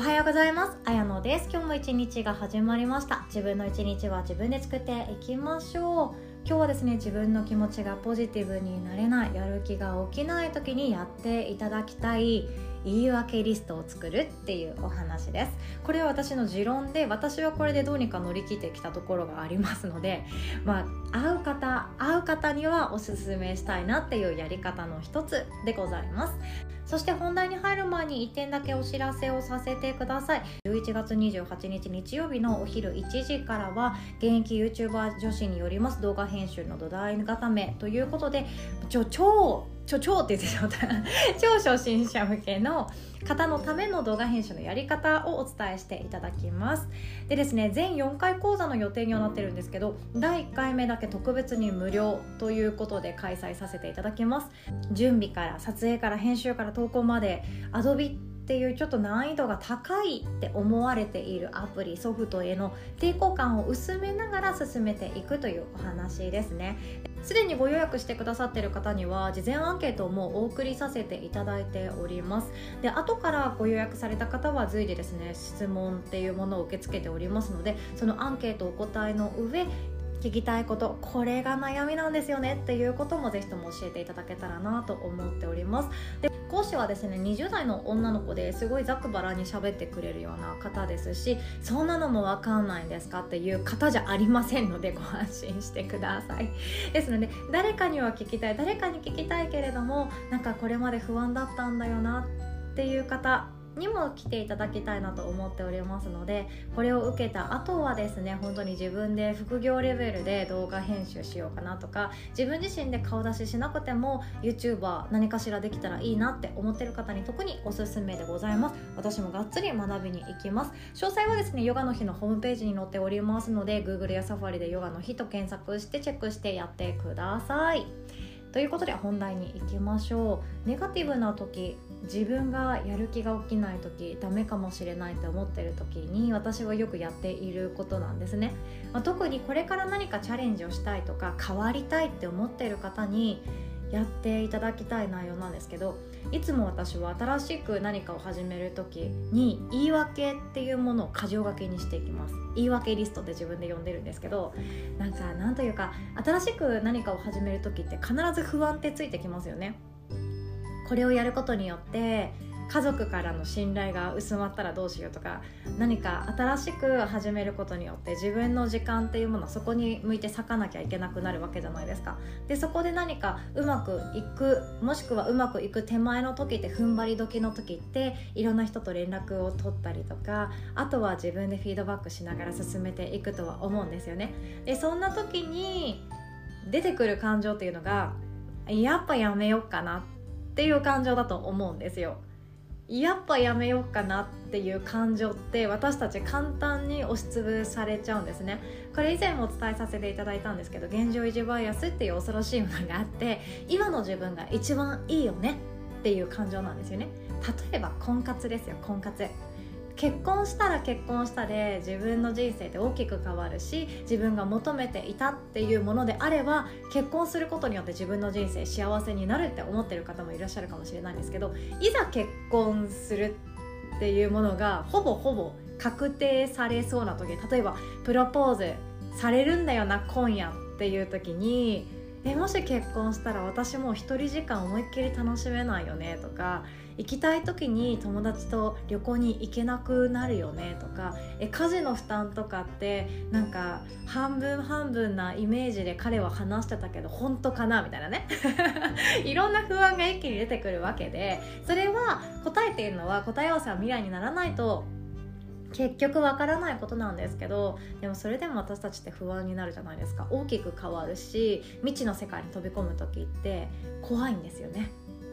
おはようございます。あやのです。今日も一日が始まりました。自分の一日は自分で作っていきましょう。今日はですね自分の気持ちがポジティブになれない。やる気が起きない時にやっていただきたい。言い訳リストを作るっていうお話です。これは私の持論で私はこれでどうにか乗り切ってきたところがありますのでまあ会う方会う方にはおすすめしたいなっていうやり方の一つでございます。そして本題に入る前に1点だけお知らせをさせてください。11月28日日曜日のお昼1時からは現役 YouTuber 女子によります動画編集の土台固めということで超ちょ 超って言ってしまった超初心者向けの方のための動画編集のやり方をお伝えしていただきます。でですね全4回講座の予定にはなってるんですけど第1回目だけ特別に無料ということで開催させていただきます。準備から撮影から編集から投稿まで Adobe っていうちょっと難易度が高いって思われているアプリソフトへの抵抗感を薄めながら進めていくというお話ですね。すでにご予約してくださっている方には事前アンケートもお送りさせていただいております。で後からご予約された方は随時ですね質問っていうものを受け付けておりますのでそのアンケートお答えの上聞きたいことこれが悩みなんですよねっていうこともぜひとも教えていただけたらなと思っております。で講師はですね20代の女の子ですごいざくばらに喋ってくれるような方ですしそんなのも分かんないんですか？っていう方じゃありませんのでご安心してください。ですので誰かには聞きたい誰かに聞きたいけれどもなんかこれまで不安だったんだよなっていう方にも来ていただきたいなと思っておりますのでこれを受けた後はですね本当に自分で副業レベルで動画編集しようかなとか自分自身で顔出ししなくても YouTuber 何かしらできたらいいなって思ってる方に特におすすめでございます。私もがっつり学びに行きます。詳細はですねヨガの日のホームページに載っておりますので Google や Safari でヨガの日と検索してチェックしてやってください。ということで本題に行きましょう。ネガティブな時自分がやる気が起きない時ダメかもしれないって思ってる時に私はよくやっていることなんですね、まあ、特にこれから何かチャレンジをしたいとか変わりたいって思ってる方にやっていただきたい内容なんですけどいつも私は新しく何かを始める時に言い訳っていうものを箇条書きにしていきます。言い訳リストって自分で呼んでるんですけどなんかなんというか新しく何かを始める時って必ず不安ってついてきますよね。これをやることによって家族からの信頼が薄まったらどうしようとか何か新しく始めることによって自分の時間っていうものはそこに向いて咲かなきゃいけなくなるわけじゃないですか。でそこで何かうまくいくもしくはうまくいく手前の時って踏ん張り時の時っていろんな人と連絡を取ったりとかあとは自分でフィードバックしながら進めていくとは思うんですよね。でそんな時に出てくる感情っていうのがやっぱやめようかなってっていう感情だと思うんですよ。やっぱやめようかなっていう感情って私たち簡単に押しつぶされちゃうんですね。これ以前もお伝えさせていただいたんですけど現状維持バイアスっていう恐ろしいものがあって今の自分が一番いいよねっていう感情なんですよね。例えば婚活ですよ婚活。結婚したら結婚したで自分の人生って大きく変わるし自分が求めていたっていうものであれば結婚することによって自分の人生幸せになるって思ってる方もいらっしゃるかもしれないんですけどいざ結婚するっていうものがほぼほぼ確定されそうな時例えばプロポーズされるんだよな今夜っていう時にえもし結婚したら私もう一人時間思いっきり楽しめないよねとか行きたい時に友達と旅行に行けなくなるよねとかえ家事の負担とかってなんか半分半分なイメージで彼は話してたけど本当かなみたいなね。いろんな不安が一気に出てくるわけでそれは答えているのは答え合わせは未来にならないと結局わからないことなんですけどでもそれでも私たちって不安になるじゃないですか。大きく変わるし未知の世界に飛び込む時って怖いんですよね。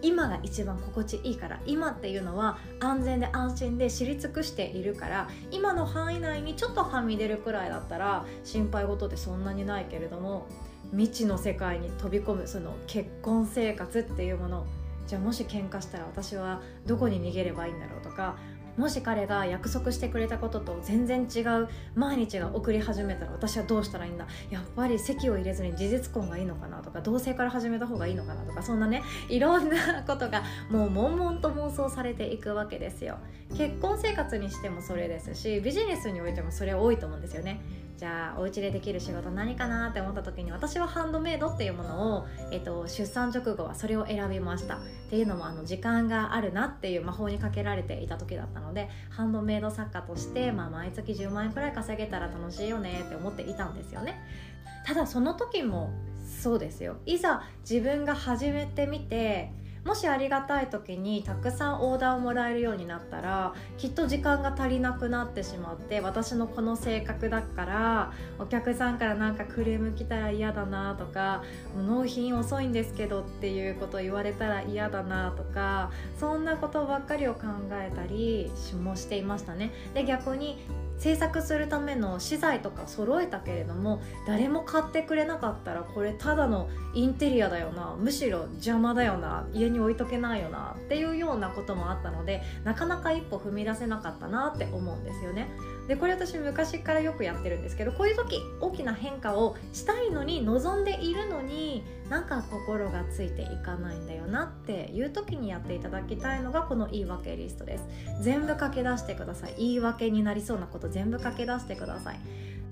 今が一番心地いいから今っていうのは安全で安心で知り尽くしているから今の範囲内にちょっとはみ出るくらいだったら心配事ってそんなにないけれども未知の世界に飛び込むその結婚生活っていうものじゃあもし喧嘩したら私はどこに逃げればいいんだろうとかもし彼が約束してくれたことと全然違う毎日が送り始めたら私はどうしたらいいんだやっぱり籍を入れずに事実婚がいいのかなとか同性から始めた方がいいのかなとかそんなねいろんなことがもう悶々と妄想されていくわけですよ。結婚生活にしてもそれですしビジネスにおいてもそれ多いと思うんですよね。じゃあお家でできる仕事何かなって思った時に私はハンドメイドっていうものを、えっと、出産直後はそれを選びました。っていうのもあの時間があるなっていう魔法にかけられていた時だったのでハンドメイド作家として、まあ、毎月10万円くらい稼げたら楽しいよねって思っていたんですよね。ただその時もそうですよ。いざ自分が始めてみてもしありがたい時にたくさんオーダーをもらえるようになったらきっと時間が足りなくなってしまって私のこの性格だからお客さんからなんかクレーム来たら嫌だなとか納品遅いんですけどっていうことを言われたら嫌だなとかそんなことばっかりを考えたりもしていましたね。で逆に制作するための資材とか揃えたけれども誰も買ってくれなかったらこれただのインテリアだよなむしろ邪魔だよな家に置いとけないよなっていうようなこともあったのでなかなか一歩踏み出せなかったなって思うんですよね。でこれ私昔からよくやってるんですけどこういう時大きな変化をしたいのに望んでいるのになんか心がついていかないんだよなっていう時にやっていただきたいのがこの言い訳リストです。全部書き出してください。言い訳になりそうなこと全部書き出してください。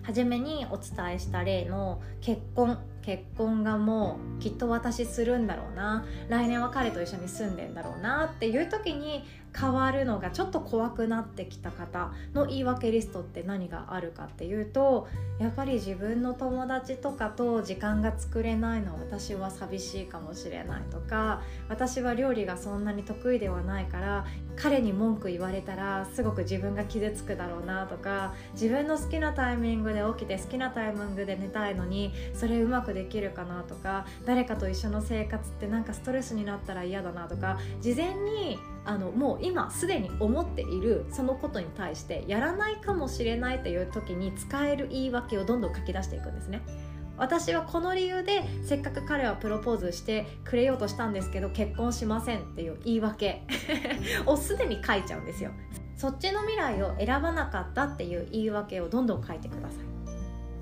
初めにお伝えした例の結婚結婚がもうきっと私するんだろうな。来年は彼と一緒に住んでんだろうなっていう時に変わるのがちょっと怖くなってきた方の言い訳リストって何があるかっていうとやっぱり自分の友達とかと時間が作れないのは私は寂しいかもしれないとか私は料理がそんなに得意ではないから彼に文句言われたらすごく自分が傷つくだろうなとか自分の好きなタイミングで起きて好きなタイミングで寝たいのにそれうまくできるかなとか誰かと一緒の生活ってなんかストレスになったら嫌だなとか事前にあのもう今すでに思っているそのことに対してやらないかもしれないという時に使える言い訳をどんどん書き出していくんですね。私はこの理由でせっかく彼はプロポーズしてくれようとしたんですけど結婚しませんっていう言い訳 をすでに書いちゃうんですよそっちの未来を選ばなかったっていう言い訳をどんどん書いてください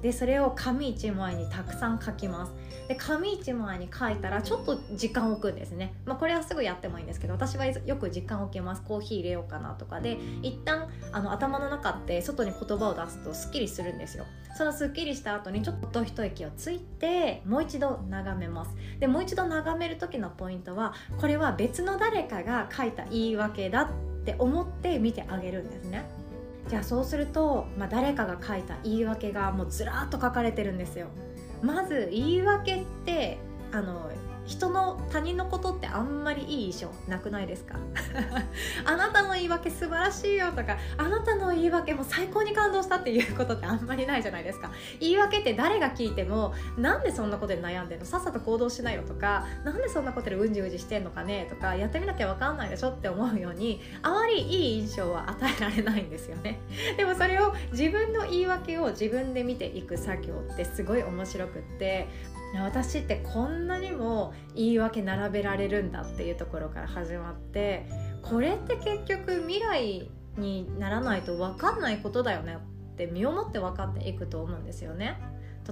でそれを紙1枚にたくさん書きます。で紙1枚に書いたらちょっと時間を置くんですね、まあ、これはすぐやってもいいんですけど私はよく時間を置きます。コーヒー入れようかなとかで一旦あの頭の中って外に言葉を出すとすっきりするんですよ。そのすっきりした後にちょっと一息をついてもう一度眺めます。でもう一度眺める時のポイントはこれは別の誰かが書いた言い訳だって思って見てあげるんですねじゃあそうすると、まあ、誰かが書いた言い訳がもうずらっと書かれてるんですよ。まず言い訳ってあの人の他人のことってあんまりいい印象なくないですか？あなたの言い訳素晴らしいよとかあなたの言い訳も最高に感動したっていうことってあんまりないじゃないですか。言い訳って誰が聞いてもなんでそんなことで悩んでんの？さっさと行動しないよとかなんでそんなことでうんじうじしてんのかね？とかやってみなきゃ分かんないでしょって思うようにあまりいい印象は与えられないんですよね。でもそれを自分の言い訳を自分で見ていく作業ってすごい面白くって私ってこんなにも言い訳並べられるんだっていうところから始まってこれって結局未来にならないと分かんないことだよねって身をもって分かっていくと思うんですよね。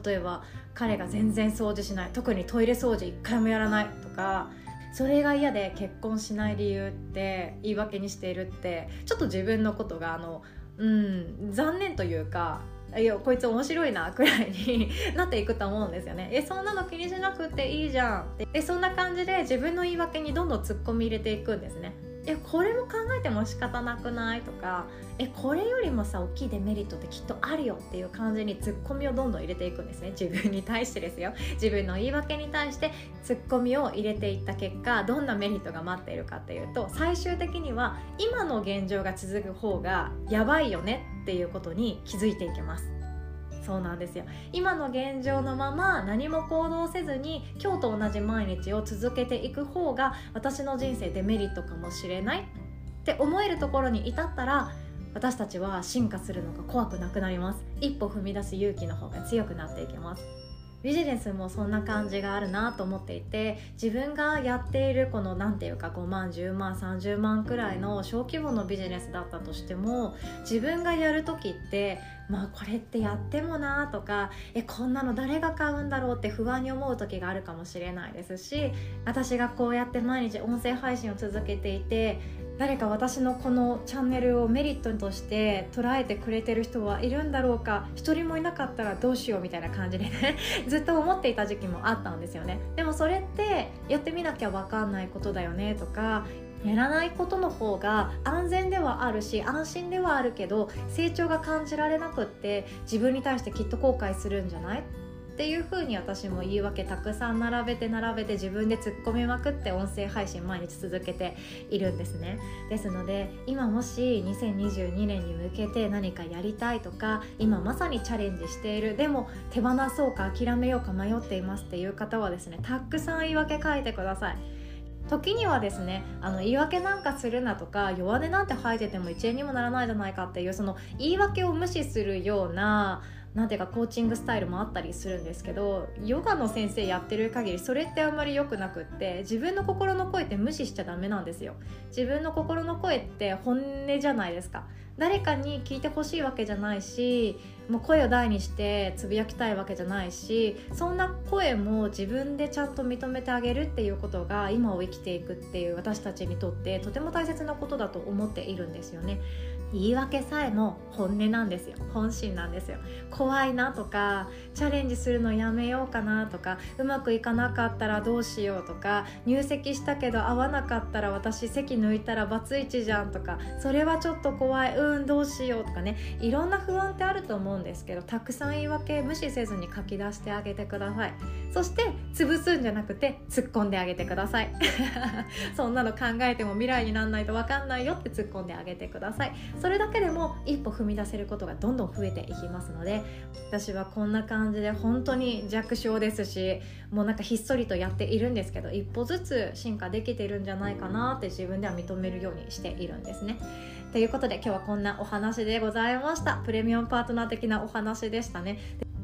例えば彼が全然掃除しない特にトイレ掃除一回もやらないとかそれが嫌で結婚しない理由って言い訳にしているってちょっと自分のことがあのうん残念というかいやこいつ面白いなくらいになっていくと思うんですよね。えそんなの気にしなくていいじゃんって。えそんな感じで自分の言い訳にどんどんツッコミ入れていくんですね。えこれも考えても仕方なくない？とかえこれよりもさ大きいデメリットってきっとあるよっていう感じにツッコミをどんどん入れていくんですね。自分に対してですよ。自分の言い訳に対してツッコミを入れていった結果どんなメリットが待っているかっていうと最終的には今の現状が続く方がやばいよねっていうことに気づいていきます。そうなんですよ。今の現状のまま何も行動せずに今日と同じ毎日を続けていく方が私の人生デメリットかもしれないって思えるところに至ったら私たちは進化するのが怖くなくなります。一歩踏み出す勇気の方が強くなっていきます。ビジネスもそんな感じがあるなと思っていて自分がやっているこの何て言うか5万10万30万くらいの小規模のビジネスだったとしても自分がやる時ってまあこれってやってもなとかえこんなの誰が買うんだろうって不安に思う時があるかもしれないですし私がこうやって毎日音声配信を続けていて誰か私のこのチャンネルをメリットとして捉えてくれてる人はいるんだろうか。一人もいなかったらどうしようみたいな感じでね。ずっと思っていた時期もあったんですよね。でもそれってやってみなきゃ分かんないことだよねとかやらないことの方が安全ではあるし安心ではあるけど成長が感じられなくって自分に対してきっと後悔するんじゃない？っていう風に私も言い訳たくさん並べて並べて自分で突っ込みまくって音声配信毎日続けているんですね。ですので今もし2022年に向けて何かやりたいとか今まさにチャレンジしている。でも手放そうか諦めようか迷っていますっていう方はですねたくさん言い訳書いてください。時にはですねあの言い訳なんかするなとか弱音なんて吐いてても1円にもならないじゃないかっていうその言い訳を無視するようななんていうかコーチングスタイルもあったりするんですけどヨガの先生やってる限りそれってあんまり良くなくって自分の心の声って無視しちゃダメなんですよ。自分の心の声って本音じゃないですか。誰かに聞いてほしいわけじゃないしもう声を大にしてつぶやきたいわけじゃないしそんな声も自分でちゃんと認めてあげるっていうことが今を生きていくっていう私たちにとってとても大切なことだと思っているんですよね。言い訳さえも本音なんですよ。本心なんですよ。怖いなとかチャレンジするのやめようかなとかうまくいかなかったらどうしようとか入籍したけど合わなかったら私席抜いたらバツイチじゃんとかそれはちょっと怖い。うんどうしようとかね。いろんな不安ってあると思うんですけどたくさん言い訳無視せずに書き出してあげてください。そして潰すんじゃなくて突っ込んであげてください。そんなの考えても未来になんないと分かんないよって突っ込んであげてください。それだけでも一歩踏み出せることがどんどん増えていきますので私はこんな感じで本当に弱小ですしもうなんかひっそりとやっているんですけど一歩ずつ進化できているんじゃないかなって自分では認めるようにしているんですね。ということで今日はこんなお話でございましたプレミアムパートナー的なお話でしたね。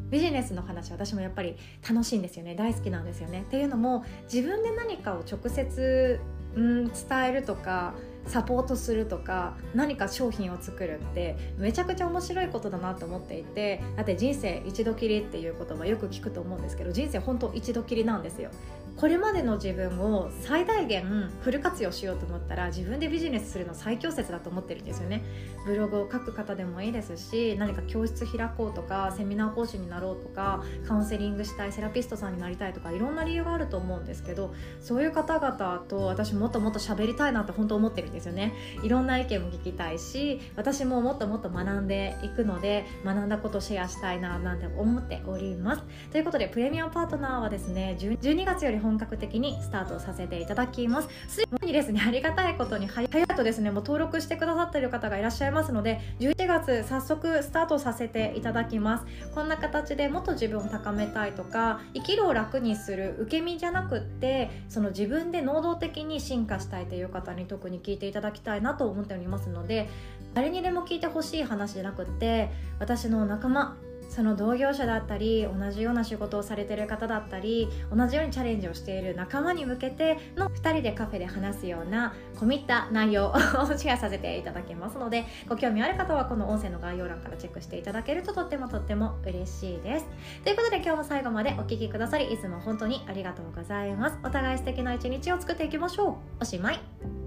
ビジネスの話私もやっぱり楽しいんですよね大好きなんですよねっていうのも自分で何かを直接、うん、伝えるとかサポートするとか何か商品を作るってめちゃくちゃ面白いことだなと思っていてだって人生一度きりっていう言葉よく聞くと思うんですけど人生本当一度きりなんですよ。これまでの自分を最大限フル活用しようと思ったら自分でビジネスするの最強説だと思ってるんですよね。ブログを書く方でもいいですし何か教室開こうとかセミナー講師になろうとかカウンセリングしたいセラピストさんになりたいとかいろんな理由があると思うんですけどそういう方々と私もっともっと喋りたいなって本当思ってるんですよね。いろんな意見も聞きたいし私ももっともっと学んでいくので学んだことをシェアしたいななんて思っております。ということでプレミアムパートナーはですね12月より本格的にスタートさせていただきます。すぐにですね。ありがたいことに。早いとですねもう登録してくださってる方がいらっしゃいますので11月早速スタートさせていただきます。こんな形でもっと自分を高めたいとか生きるを楽にする受け身じゃなくってその自分で能動的に進化したいという方に特に聞いていただきたいなと思っておりますので誰にでも聞いてほしい話じゃなくって私の仲間その同業者だったり同じような仕事をされてる方だったり同じようにチャレンジをしている仲間に向けての2人でカフェで話すような込み入った内容をシェアさせていただきますのでご興味ある方はこの音声の概要欄からチェックしていただけるととってもとっても嬉しいです。ということで今日も最後までお聴きくださりいつも本当にありがとうございます。お互い素敵な一日を作っていきましょう。おしまい。